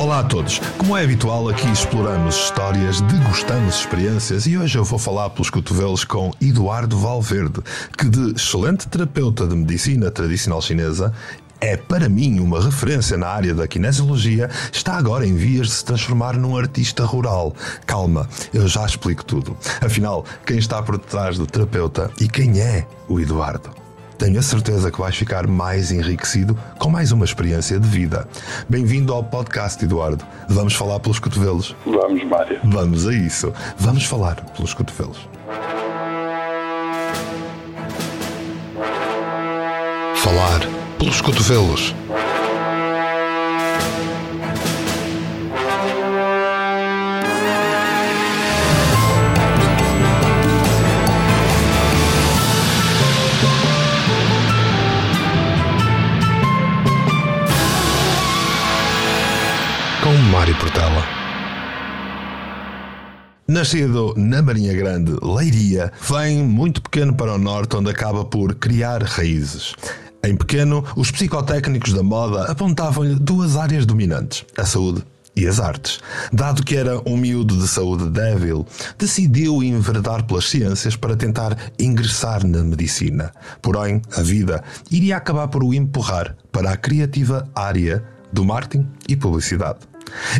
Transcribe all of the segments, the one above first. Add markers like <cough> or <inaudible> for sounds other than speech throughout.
Olá a todos. Como é habitual, aqui exploramos histórias, degustamos experiências e hoje eu vou falar pelos cotovelos com Eduardo Valverde, que de excelente terapeuta de medicina tradicional chinesa é para mim uma referência na área da kinesiologia, está agora em vias de se transformar num artista rural. Calma, eu já explico tudo. Afinal, quem está por detrás do terapeuta e quem é o Eduardo? Tenho a certeza que vais ficar mais enriquecido com mais uma experiência de vida. Bem-vindo ao podcast, Eduardo. Vamos falar pelos cotovelos? Vamos, Mário. Vamos a isso. Vamos falar pelos cotovelos. Falar pelos cotovelos. Nascido na Marinha Grande, Leiria, vem muito pequeno para o norte, onde acaba por criar raízes. Em pequeno, os psicotécnicos da moda apontavam-lhe duas áreas dominantes: a saúde e as artes. Dado que era um miúdo de saúde débil, decidiu enveredar pelas ciências para tentar ingressar na medicina. Porém, a vida iria acabar por o empurrar para a criativa área do marketing e publicidade.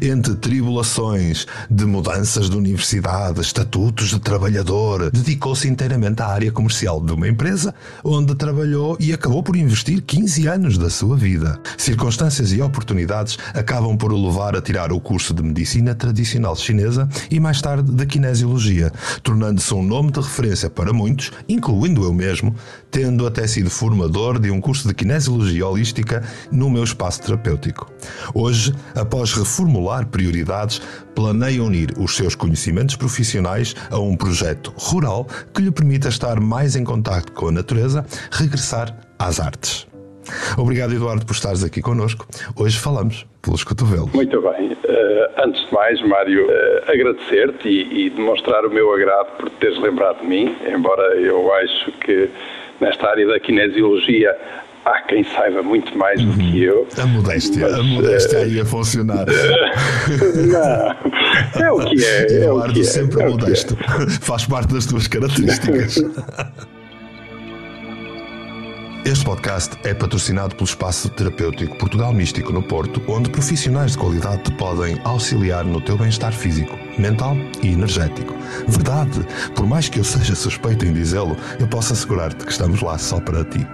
Entre tribulações de mudanças de universidade, estatutos de trabalhador, dedicou-se inteiramente à área comercial de uma empresa onde trabalhou e acabou por investir 15 anos da sua vida. Circunstâncias e oportunidades acabam por o levar a tirar o curso de medicina tradicional chinesa e mais tarde de kinesiologia, tornando-se um nome de referência para muitos, incluindo eu mesmo, tendo até sido formador de um curso de kinesiologia holística no meu espaço terapêutico. Hoje, após reformular prioridades, planeia unir os seus conhecimentos profissionais a um projeto rural que lhe permita estar mais em contato com a natureza, regressar às artes. Obrigado, Eduardo, por estares aqui connosco. Hoje falamos pelos cotovelos. Muito bem. Uh, antes de mais, Mário, uh, agradecer-te e, e, demonstrar o meu agrado por teres lembrado de mim, embora eu acho que nesta área da kinesiologia há quem saiba muito mais do que uhum. eu. A modéstia, mas, a modéstia uh, aí a funcionar. <laughs> não, é o que é. é Eduardo é, sempre é, modesto. É. <laughs> Faz parte das tuas características. <laughs> Este podcast é patrocinado pelo Espaço Terapêutico Portugal Místico no Porto, onde profissionais de qualidade te podem auxiliar no teu bem-estar físico, mental e energético. Verdade, por mais que eu seja suspeito em dizê-lo, eu posso assegurar-te que estamos lá só para ti.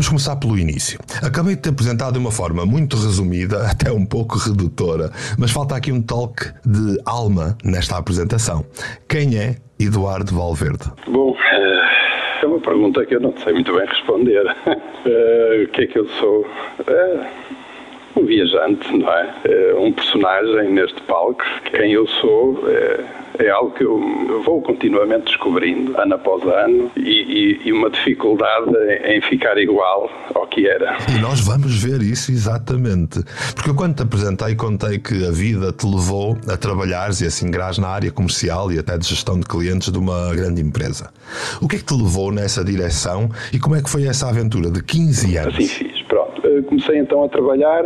Vamos começar pelo início. Acabei de te apresentar de uma forma muito resumida, <laughs> até um pouco redutora, mas falta aqui um toque de alma nesta apresentação. Quem é Eduardo Valverde? Bom, é uma pergunta que eu não sei muito bem responder. Uh, <laughs> o que é que eu sou? Uh, um viajante, não é? Um personagem neste palco. Quem eu sou é algo que eu vou continuamente descobrindo, ano após ano, e, e, e, uma dificuldade em ficar igual ao que era. E nós vamos ver isso exatamente. Porque eu, quando te apresentei, contei que a vida te levou a trabalhares e a se na área comercial e até de gestão de clientes de uma grande empresa. O que é que te levou nessa direção e como é que foi essa aventura de 15 anos? Assim fiz, pronto. Eh, comecei então a trabalhar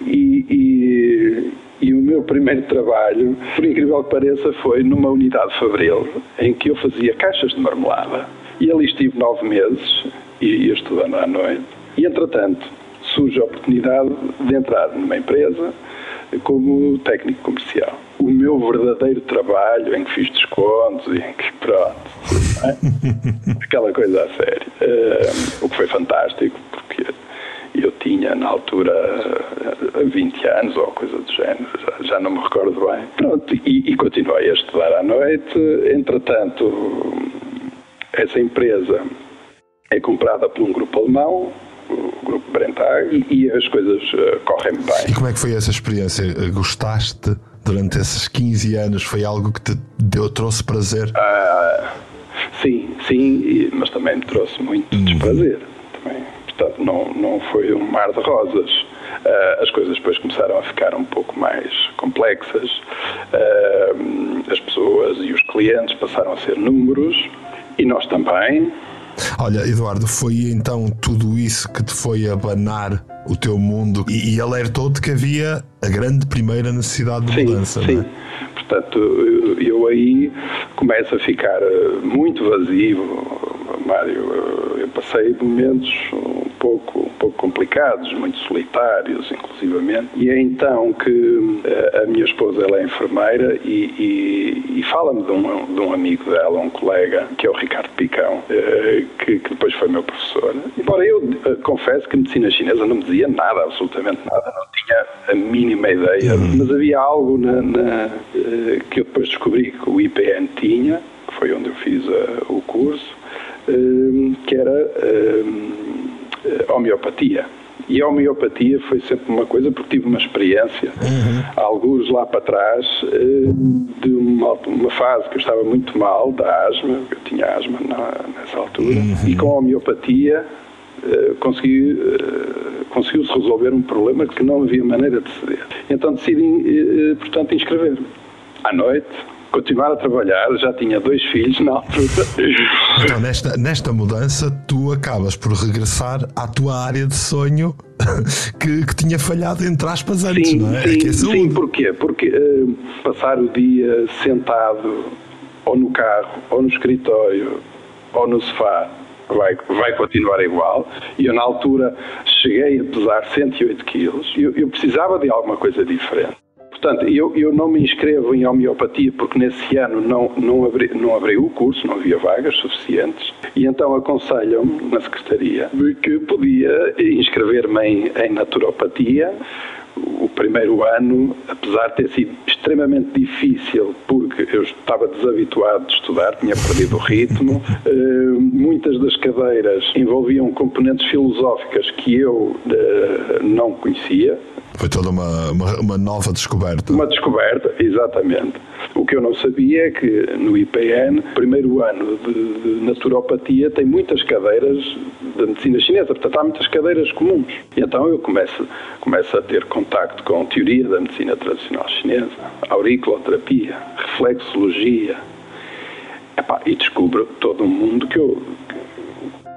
e, e e o meu primeiro trabalho, por incrível que pareça, foi numa unidade fabril em que eu fazia caixas de marmelada. E ali estive nove meses e ia estudando à noite. E, entretanto, surge a oportunidade de entrar numa empresa como técnico comercial. O meu verdadeiro trabalho, em que fiz descontos e em que, pronto, <laughs> é? aquela coisa a sério. Uh, o que foi fantástico, porque eu tinha na altura 20 anos ou coisa do género, já, não me recordo bem. Pronto, e, e, continuei a estudar à noite. Entretanto, essa empresa é comprada por um grupo alemão, o grupo Brentag, e, e as coisas uh, correm bem. E como é que foi essa experiência? Gostaste durante esses 15 anos? Foi algo que te deu, trouxe prazer? Ah, sim, sim, mas também me trouxe muito uhum. desprazer. Portanto, não, não foi um mar de rosas. Uh, as coisas depois começaram a ficar um pouco mais complexas. Uh, as pessoas e os clientes passaram a ser números e nós também. Olha, Eduardo, foi então tudo isso que te foi abanar o teu mundo e, e alertou-te que havia a grande primeira necessidade de sim, mudança. Sim. Não é? Portanto, eu aí começo a ficar muito vazio, Mário. Eu passei momentos pouco, um pouco complicados, muito solitários, inclusivamente. E é então que eh, a minha esposa ela é enfermeira e, e, e fala-me de um, de um amigo dela, um colega, que é o Ricardo Picão, eh, que, que depois foi meu professor. Embora eu eh, confesso que medicina chinesa não me dizia nada, absolutamente nada, não tinha a mínima ideia, uhum. mas havia algo na, na, que eu depois descobri que o IPN tinha, que foi onde eu fiz o curso, que era homeopatia. E a homeopatia foi sempre uma coisa, porque tive uma experiência, uhum. alguns lá para trás, de uma, uma, fase que eu estava muito mal, da asma, eu tinha asma na, nessa altura, uhum. e com a homeopatia consegui, conseguiu-se resolver um problema que não havia maneira de ceder. Então decidi, portanto, inscrever-me. À noite, continuar a trabalhar, já tinha dois filhos na altura. Então, nesta, nesta mudança, tu acabas por regressar à tua área de sonho <laughs> que, que tinha falhado, entre aspas, antes, sim, não é? Sim, é, sim, porquê? Porque uh, passar o dia sentado ou no carro, ou no escritório, ou no sofá, vai, vai continuar igual. E eu, na altura, cheguei a pesar 108 quilos. Eu, eu precisava de alguma coisa diferente. Portanto, eu, eu não me inscrevo em homeopatia porque nesse ano não, não, abri, não abri o curso, não havia vagas suficientes, e então aconselham-me na Secretaria que podia inscrever-me em, em naturopatia, o primeiro ano, apesar de ter sido extremamente difícil, porque eu estava desabituado de estudar, tinha perdido o ritmo, <laughs> eh, muitas das cadeiras envolviam componentes filosóficas que eu eh, não conhecia, foi toda uma, uma, uma, nova descoberta. Uma descoberta, exatamente. O que eu não sabia é que no IPN, primeiro ano de, de naturopatia, tem muitas cadeiras da medicina chinesa, portanto há muitas cadeiras comuns. E então eu começo, começo a ter contacto com teoria da medicina tradicional chinesa, auriculoterapia, reflexologia, Epá, e descubro todo um mundo que eu,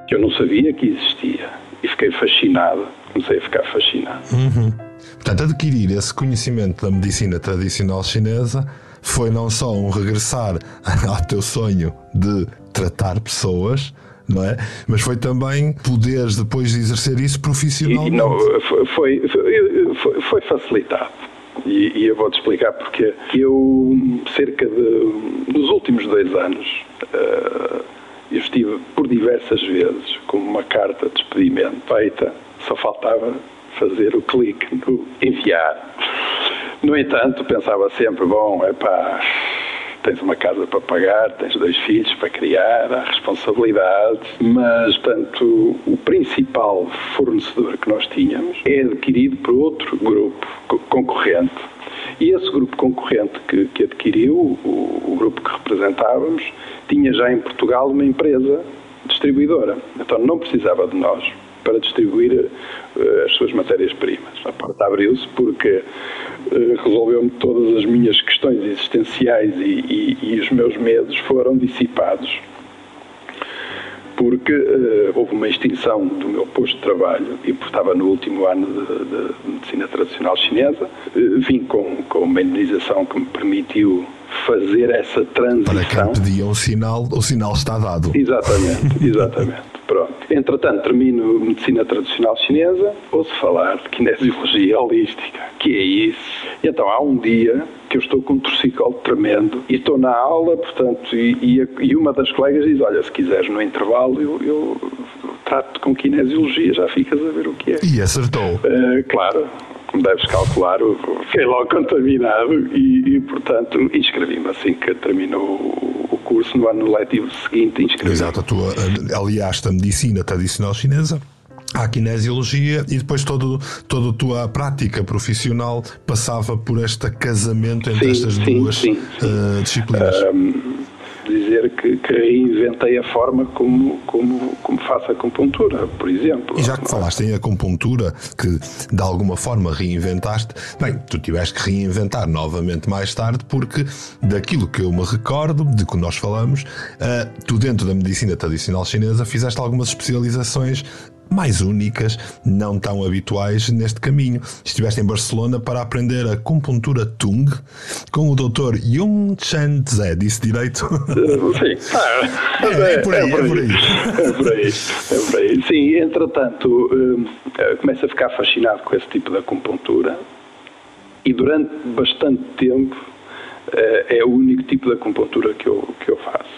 que eu não sabia que existia. E fiquei fascinado, comecei a ficar fascinado. Uhum. Portanto, adquirir esse conhecimento da medicina tradicional chinesa foi não só um regressar <laughs> ao teu sonho de tratar pessoas, não é? Mas foi também poderes depois de exercer isso profissionalmente. E, não, foi, foi, foi, facilitado. E, e, eu vou-te explicar porque eu, cerca de. nos últimos dois anos, uh, eu estive por diversas vezes com uma carta de despedimento feita, só faltava fazer o clique no enviar. No entanto, pensava sempre, bom, é pá, tens uma casa para pagar, tens dois filhos para criar, há responsabilidades, mas, tanto o principal fornecedor que nós tínhamos é adquirido por outro grupo concorrente. E esse grupo concorrente que, que adquiriu, o, o grupo que representávamos, tinha já em Portugal uma empresa distribuidora. Então não precisava de nós para distribuir uh, as suas matérias-primas. A porta abriu-se porque resolveu-me todas as minhas questões existenciais e, e, e os meus medos foram dissipados porque uh, houve uma extinção do meu posto de trabalho e estava no último ano de, de medicina tradicional chinesa. Uh, vim com, com uma indenização que me permitiu fazer essa transição. Para quem pedia um sinal, o sinal está dado. Exatamente, <laughs> exatamente. Pronto. Entretanto, termino medicina tradicional chinesa, ouço falar de kinesiologia holística. Que é isso? E então há um dia que eu estou com um torcicolo tremendo e estou na aula, portanto, e, e, e uma das colegas diz: Olha, se quiseres no intervalo, eu, eu trato com kinesiologia, já ficas a ver o que é. E acertou. Uh, claro, como deves calcular, fiquei logo contaminado e, e portanto, inscrevi-me assim que terminou o curso no ano letivo seguinte. Inscrevi Exato, a tua, aliás, a medicina tradicional chinesa à kinesiologia e depois todo, toda a tua prática profissional passava por este casamento entre sim, estas sim, duas sim, uh, disciplinas. Um, dizer que, que reinventei a forma como, como, como faço a acupuntura, por exemplo. E já que falaste em acupuntura, que de alguma forma reinventaste, bem, tu tiveste que reinventar novamente mais tarde, porque daquilo que eu me recordo, de que nós falamos, uh, tu dentro da medicina tradicional chinesa fizeste algumas especializações mais únicas, não tão habituais neste caminho. Estiveste em Barcelona para aprender a acupuntura Tung com o Dr. Yung Chen Tze. Disse direito? <laughs> Sim, ah, é, é, por aí, é, por aí. É por aí. É por aí. Sim, entretanto, hum, começo a ficar fascinado com esse tipo de acupuntura e durante bastante tempo é o único tipo de acupuntura que eu, que eu faço.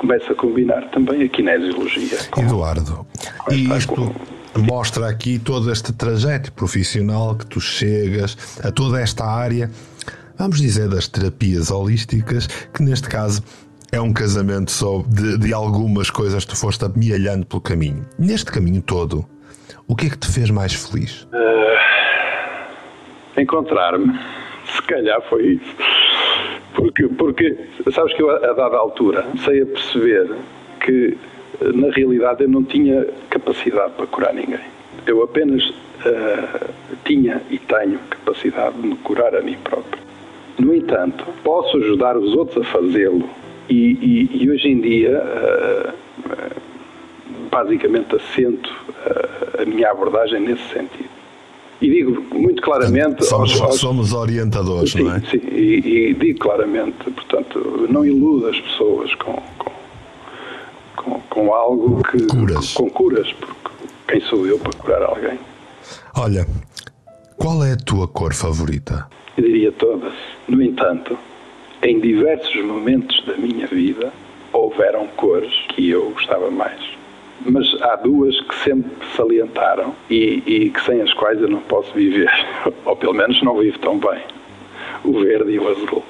Começa a combinar também a kinesiologia. Com, Eduardo, com e isto com... mostra aqui todo este trajeto profissional que tu chegas a toda esta área, vamos dizer, das terapias holísticas, que neste caso é um casamento só de, de algumas coisas que tu foste amealhando pelo caminho. Neste caminho todo, o que é que te fez mais feliz? Uh, Encontrar-me. Se calhar foi isso. Porque, porque, sabes que eu, a dada altura, sei a perceber que, na realidade, eu não tinha capacidade para curar ninguém. Eu apenas uh, tinha e tenho capacidade de me curar a mim próprio. No entanto, posso ajudar os outros a fazê-lo. E, e, e, hoje em dia, uh, basicamente, assento a minha abordagem nesse sentido. E digo muito claramente. Somos, aos, aos, somos orientadores, sim, não é? Sim, e, e, digo claramente, portanto, não iluda as pessoas com, com, com, com algo que. Curas. Com, com curas, porque quem sou eu para curar alguém? Olha, qual é a tua cor favorita? Eu diria todas. No entanto, em diversos momentos da minha vida, houveram cores que eu gostava mais mas há duas que sempre salientaram e, e, que sem as quais eu não posso viver, <laughs> ou pelo menos não vivo tão bem: o verde e o azul.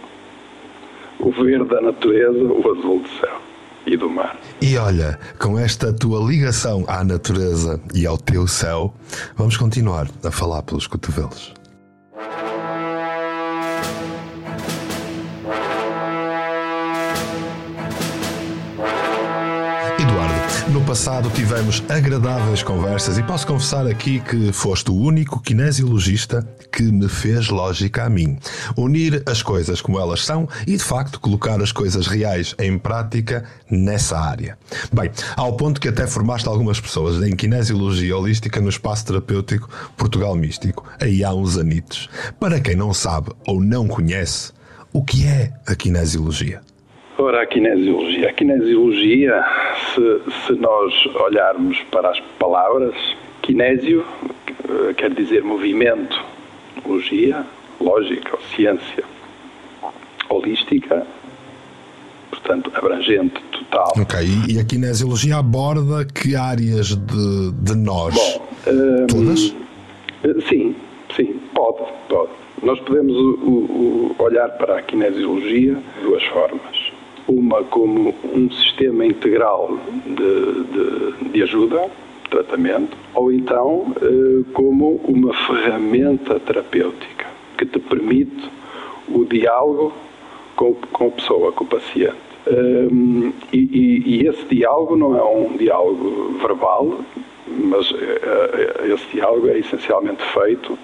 O verde da natureza, o azul do céu e do mar. E olha, com esta tua ligação à natureza e ao teu céu, vamos continuar a falar pelos cotovelos. No passado tivemos agradáveis conversas e posso confessar aqui que foste o único kinesiologista que me fez lógica a mim. Unir as coisas como elas são e, de facto, colocar as coisas reais em prática nessa área. Bem, ao ponto que até formaste algumas pessoas em kinesiologia holística no espaço terapêutico Portugal Místico, aí há uns anitos. Para quem não sabe ou não conhece, o que é a kinesiologia? Ora, a kinesiologia. A kinesiologia, se, se nós olharmos para as palavras, kinésio eh, quer dizer movimento, logia, lógica ou ciência, holística, portanto, abrangente, total. Ok, e a kinesiologia aborda que áreas de, de nós? Bom, um, Todas? Eh, sim, sim, pode, pode. Nós podemos o, o, olhar para a kinesiologia de duas formas uma como um sistema integral de, de, de ajuda, tratamento, ou então eh, como uma ferramenta terapêutica que te permite o diálogo com, com a pessoa, com o paciente. Um, e, e, e, esse diálogo não é um diálogo verbal, mas uh, esse diálogo é essencialmente feito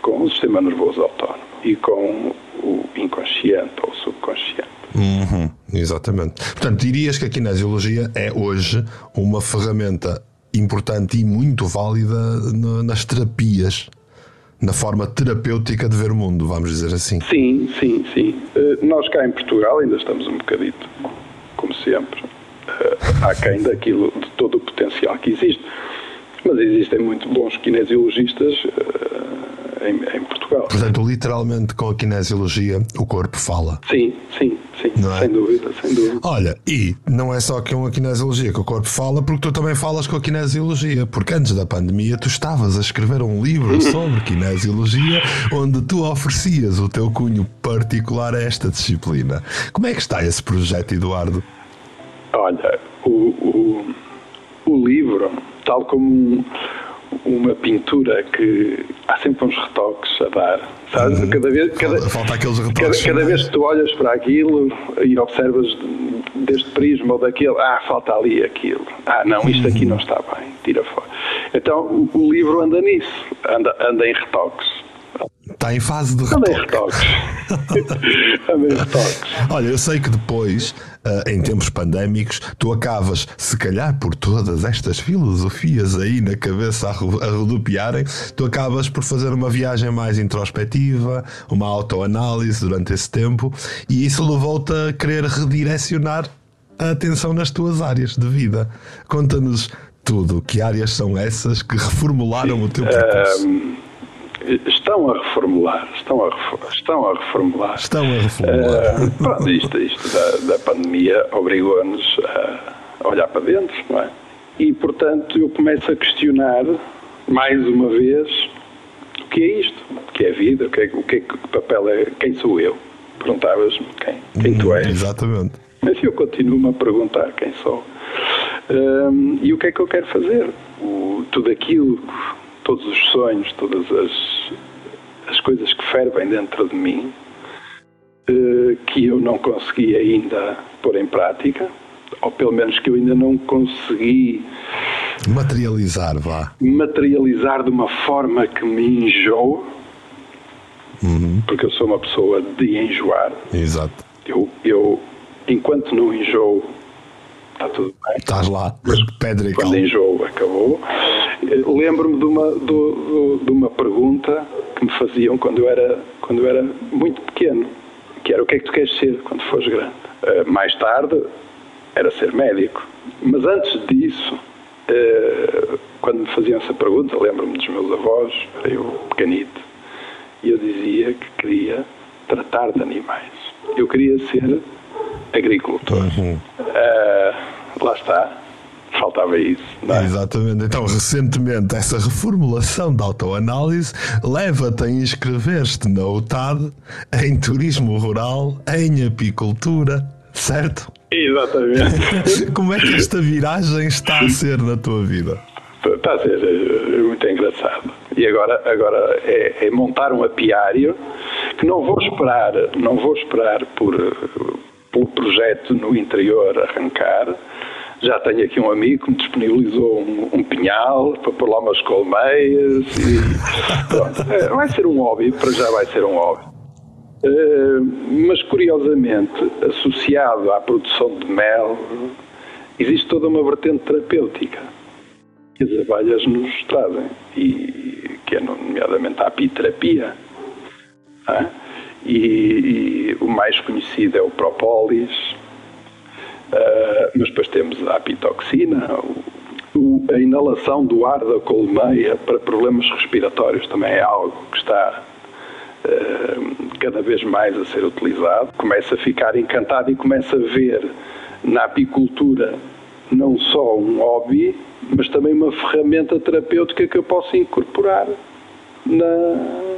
com o sistema nervoso autónomo e com o inconsciente ou subconsciente. Uhum, exatamente. Portanto, dirias que a kinesiologia é hoje uma ferramenta importante e muito válida nas terapias, na forma terapêutica de ver o mundo, vamos dizer assim. Sim, sim, sim. Eh, nós cá em Portugal ainda estamos um bocadito, como sempre, eh, aquém daquilo, de todo o potencial que existe. Mas existem muito bons kinesiologistas eh, em, em Portugal. Portanto, literalmente com a kinesiologia o corpo fala. Sim, sim, sim, é? sem dúvida, sem dúvida. Olha, e não é só com a kinesiologia que o corpo fala, porque tu também falas com a kinesiologia, porque antes da pandemia tu estavas a escrever um livro <laughs> sobre kinesiologia, onde tu oferecias o teu cunho particular a esta disciplina. Como é que está esse projeto, Eduardo? Olha, o, o, o livro, tal como uma pintura que há sempre uns retoques a dar. Sabes? Uhum. Cada vez, cada, Falta aqueles retoques. Cada, cada vez que tu olhas para aquilo e observas deste prisma ou daquele, ah, falta ali aquilo. Ah, não, isto aqui uhum. não está bem, tira fora. Então o, o livro anda nisso, anda, anda em retoques. Está em fase de retoque. Anda em retoques. <laughs> anda em retoques. Olha, eu sei que depois uh, em tempos pandémicos, tu acabas, se calhar por todas estas filosofias aí na cabeça a, a rodopiarem, tu acabas por fazer uma viagem mais introspectiva, uma autoanálise durante esse tempo, e isso levou-te a querer redirecionar a atenção nas tuas áreas de vida. Conta-nos tudo. Que áreas são essas que reformularam o teu percurso? Estão a reformular, estão a, estão a reformular. Estão a reformular. Uh, pronto, isto, isto da, da pandemia obrigou-nos a olhar para dentro, não é? E, portanto, eu começo a questionar, mais uma vez, o que é isto? O que é a vida? O que, é, o que, é, que papel é? Quem sou eu? Perguntavas-me quem, quem tu és. Exatamente. Mas eu continuo-me a perguntar quem sou. Um, e o que é que eu quero fazer? O, tudo aquilo, todos os sonhos, todas as, as coisas que fervem dentro de mim, uh, que eu não consegui ainda pôr em prática, ou pelo menos que eu ainda não consegui materializar, vá. Materializar de uma forma que me enjoo, uhum. porque eu sou uma pessoa de enjoar. Exato. Eu, eu enquanto não enjoo está tudo bem. Estás lá, mas pedra e Quando enjoo acabou. Lembro-me de uma, de, de uma pergunta que me faziam quando eu, era, quando eu era muito pequeno, que era o que é que tu queres ser quando fores grande? Uh, mais tarde era ser médico. Mas antes disso, uh, quando me faziam essa pergunta, lembro-me dos meus avós, eu pequenito, e eu dizia que queria tratar de animais. Eu queria ser agricultor. Uhum. Uh, lá está. Faltava isso. É? Exatamente. Então, recentemente, essa reformulação da autoanálise leva-te a inscrever-te na UTAD em turismo rural, em apicultura, certo? Exatamente. <laughs> Como é que esta viragem está a ser na tua vida? Está a ser é, muito engraçado. E agora, agora é, é montar um apiário que não vou esperar, não vou esperar por pelo projeto no interior arrancar. Já tenho aqui um amigo que me disponibilizou um, um pinhal para pôr lá umas colmeias e <laughs> pronto. É, vai ser um hobby, para já vai ser um hobby. Uh, mas curiosamente, associado à produção de mel, existe toda uma vertente terapêutica que as abelhas nos trazem, e que é nomeadamente a apiterapia. Ah? e, e o mais conhecido é o Propolis, uh, mas depois temos a apitoxina, a inalação do ar da colmeia para problemas respiratórios também é algo que está uh, cada vez mais a ser utilizado. Começa a ficar encantado e começa a ver na apicultura não só um hobby, mas também uma ferramenta terapêutica que eu posso incorporar na,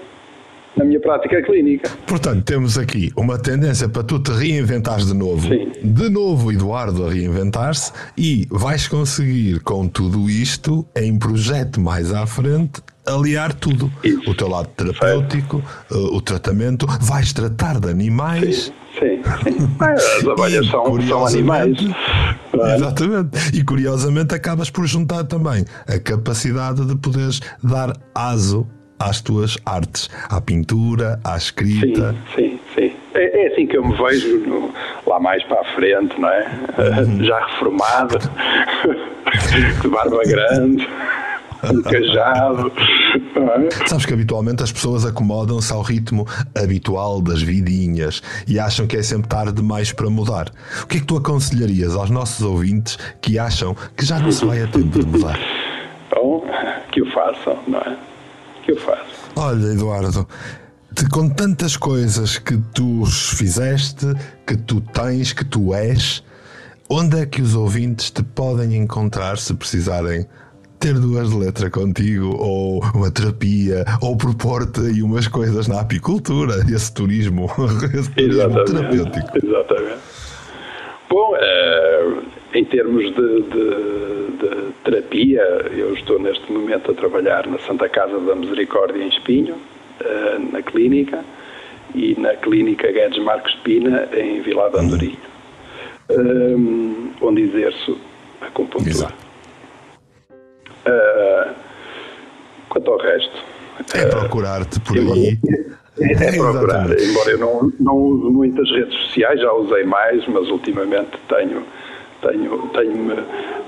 na minha prática clínica. Portanto, temos aqui uma tendência para tu te reinventares de novo, Sim. de novo Eduardo a reinventar-se e vais conseguir com tudo isto, em projeto mais à frente, aliar tudo. Isso. O teu lado terapêutico. Eh, o tratamento, vais tratar de animais. Sim, sim. sim. As <laughs> abelhas são, são animais. Exatamente. E curiosamente acabas por juntar também a capacidade de poderes dar aso às tuas artes, à pintura, à escrita. Sim, sim, sim. É, é assim que eu me vejo no, lá mais para a frente, não é? Uhum. Já reformado, <laughs> de barba grande. <laughs> Um cajado. É? Sabes que habitualmente as pessoas acomodam-se ao ritmo habitual das vidinhas e acham que é sempre tarde demais para mudar. O que é que tu aconselharias aos nossos ouvintes que acham que já não se vai a tempo de mudar? <laughs> Bom, que o façam, não é? Que eu faço. Olha, Eduardo, de, com tantas coisas que tu fizeste, que tu tens, que tu és, onde é que os ouvintes te podem encontrar se precisarem ter duas de letra contigo, ou uma terapia, ou propor-te aí umas coisas na apicultura, esse turismo, <laughs> esse turismo terapêutico. Exatamente. Bom, é, em termos de, de, de, terapia, eu estou neste momento a trabalhar na Santa Casa da Misericórdia em Espinho, eh, na clínica, e na clínica Guedes Marcos Pina, em Vila de Andorinho, um, onde exerço a. Exato. Uh, quanto ao resto. É procurar-te por aí <laughs> É, procurar, embora eu não, não use muitas redes sociais, já usei mais, mas ultimamente tenho tenho, tenho-me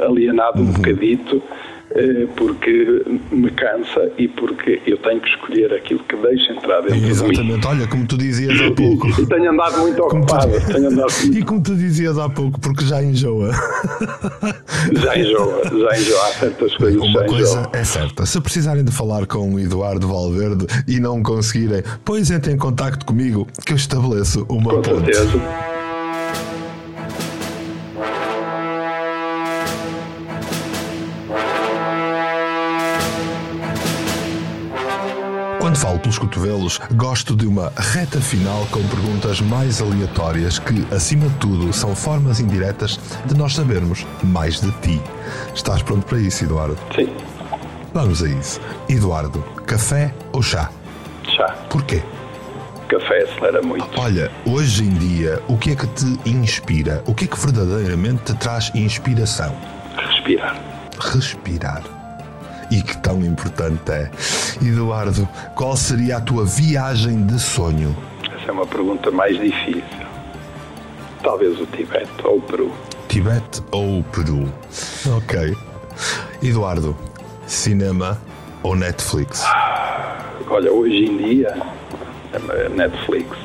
alienado um uhum. bocadito eh, porque me cansa e porque eu tenho que escolher aquilo que deixa entrar dentro Exatamente. de mim. olha, como tu dizias há pouco. E, tenho andado muito ocupado. Tu... Tenho andado muito... E como tu dizias há pouco, porque já enjoa. Já enjoa, já enjoa. Há certas coisas Uma coisa é certa, se precisarem de falar com o Eduardo Valverde e não conseguirem, pois entrem em contato comigo que eu estabeleço uma com ponte. Certeza. Falo pelos cotovelos, gosto de uma reta final com perguntas mais aleatórias que, acima de tudo, são formas indiretas de nós sabermos mais de ti. Estás pronto para isso, Eduardo? Sim. Vamos a isso. Eduardo, café ou chá? Chá. Porquê? Café acelera muito. Olha, hoje em dia, o que é que te inspira? O que é que verdadeiramente te traz inspiração? Respirar. Respirar e que tão importante é. Eduardo, qual seria a tua viagem de sonho? Essa é uma pergunta mais difícil. Talvez o Tibete ou o Peru. Tibete ou o Peru? Ok. Eduardo, cinema ou Netflix? Olha, hoje em dia, é Netflix.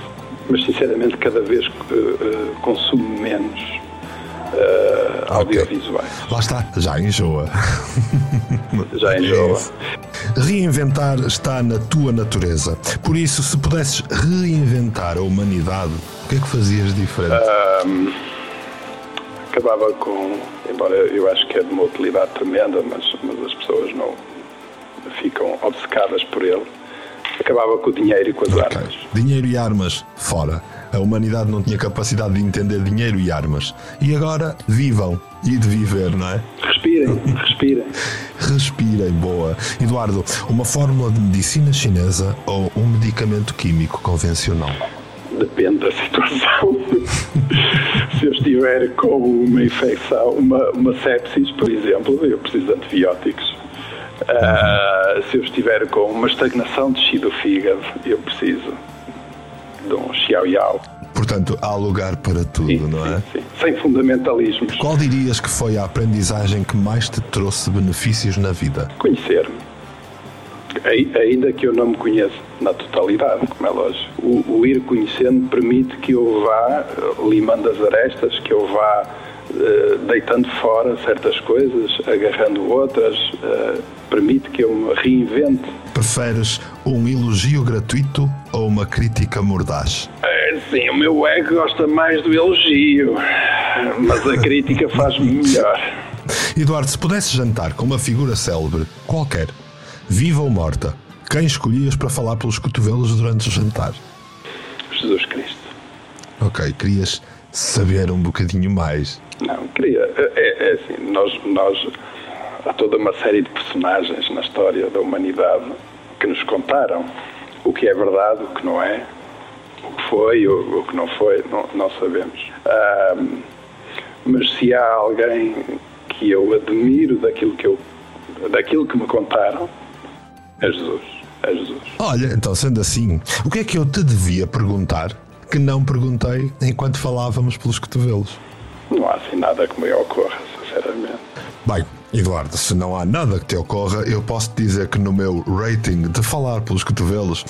Mas sinceramente, cada vez uh, uh, consumo menos uh, audiovisuais. Lá está, já enjoa. <laughs> Já enjoa. É reinventar está na tua natureza. Por isso, se pudesses reinventar a humanidade, o que é que fazias diferente? Um, acabava com, embora eu acho que é de uma utilidade tremenda, mas, mas as pessoas não ficam obcecadas por ele. Acabava com o dinheiro e com as okay. armas. Dinheiro e armas, fora a humanidade não tinha capacidade de entender dinheiro e armas. E agora vivam e de viver, não é? Respirem, respirem. <laughs> Respirem, boa. Eduardo, uma fórmula de medicina chinesa ou um medicamento químico convencional? Depende da situação. <laughs> Se eu estiver com uma infecção, uma, uma sepsis, por exemplo, eu preciso de antibióticos. Uh, se eu estiver com uma estagnação de do fígado, eu preciso de um xiao yao. Portanto, há lugar para tudo, sim, não é? Sim, sim. Sem fundamentalismos. Qual dirias que foi a aprendizagem que mais te trouxe benefícios na vida? Conhecer-me. Ainda que eu não me conheça na totalidade, como é lógico. O, o ir conhecendo permite que eu vá eh, limando as arestas, que eu vá uh, deitando fora certas coisas, agarrando outras, uh, permite que eu me reinvente. Preferes um elogio gratuito ou uma crítica mordaz? É, sim, o meu ego gosta mais do elogio, mas a crítica faz-me melhor. Eduardo, se pudesse jantar com uma figura célebre, qualquer, viva ou morta, quem escolhias para falar pelos cotovelos durante o jantar? Jesus Cristo. Ok, querias saber um bocadinho mais. Não, queria. É, é, é assim, nós, nós. Há toda uma série de personagens na história da humanidade que nos contaram o que é verdade, o que não é, o que foi, o, o que não foi, não, não sabemos. Mas se há alguém que eu admiro daquilo que, eu, daquilo que me contaram, é Jesus. É Jesus. Olha, então sendo assim, o que é que eu te devia perguntar que não perguntei enquanto falávamos pelos cotovelos? Não há assim nada que me ocorra, sinceramente. Bem, Eduardo, se não há nada que te ocorra, eu posso te dizer que no meu rating de falar pelos cotovelos,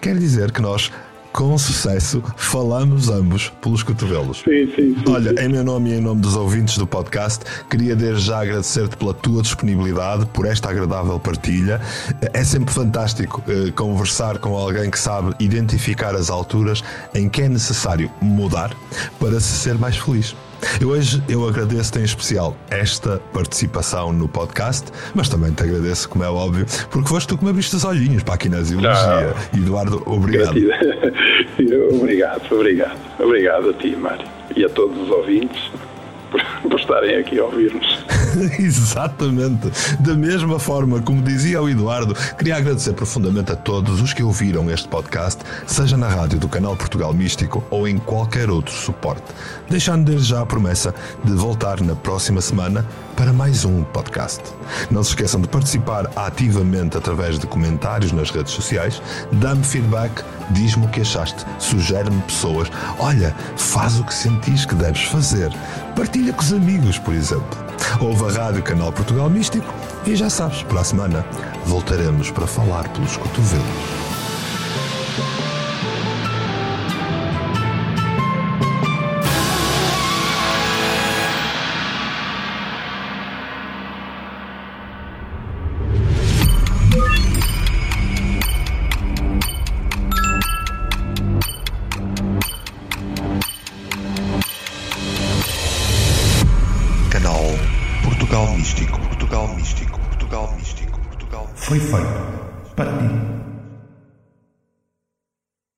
quer dizer que nós com sucesso, falamos ambos pelos cotovelos. Sim, sim, sim. Olha, sim. em meu nome e em nome dos ouvintes do podcast, queria desde já agradecer-te pela tua disponibilidade, por esta agradável partilha. É sempre fantástico eh, conversar com alguém que sabe identificar as alturas em que é necessário mudar para se ser mais feliz. Eu hoje eu agradeço-te em especial esta participação no podcast, mas também te agradeço, como é óbvio, porque foste tu que me abriste os olhinhos para a kinesiologia. Ah, Eduardo, obrigado. <laughs> obrigado, obrigado. Obrigado a ti, Mário, e a todos os ouvintes. Por, estarem aqui a ouvir-nos. <laughs> Exatamente. Da mesma forma, como dizia o Eduardo, queria agradecer profundamente a todos os que ouviram este podcast, seja na rádio do canal Portugal Místico ou em qualquer outro suporte. Deixando desde já a promessa de voltar na próxima semana para mais um podcast. Não se esqueçam de participar ativamente através de comentários nas redes sociais, dá-me feedback, diz-me o que achaste, sugere-me pessoas, olha, faz o que sentis que deves fazer, partilha com os amigos, por exemplo. Ouve a Rádio Canal Portugal Místico e já sabes, para a semana voltaremos para falar pelos cotovelos.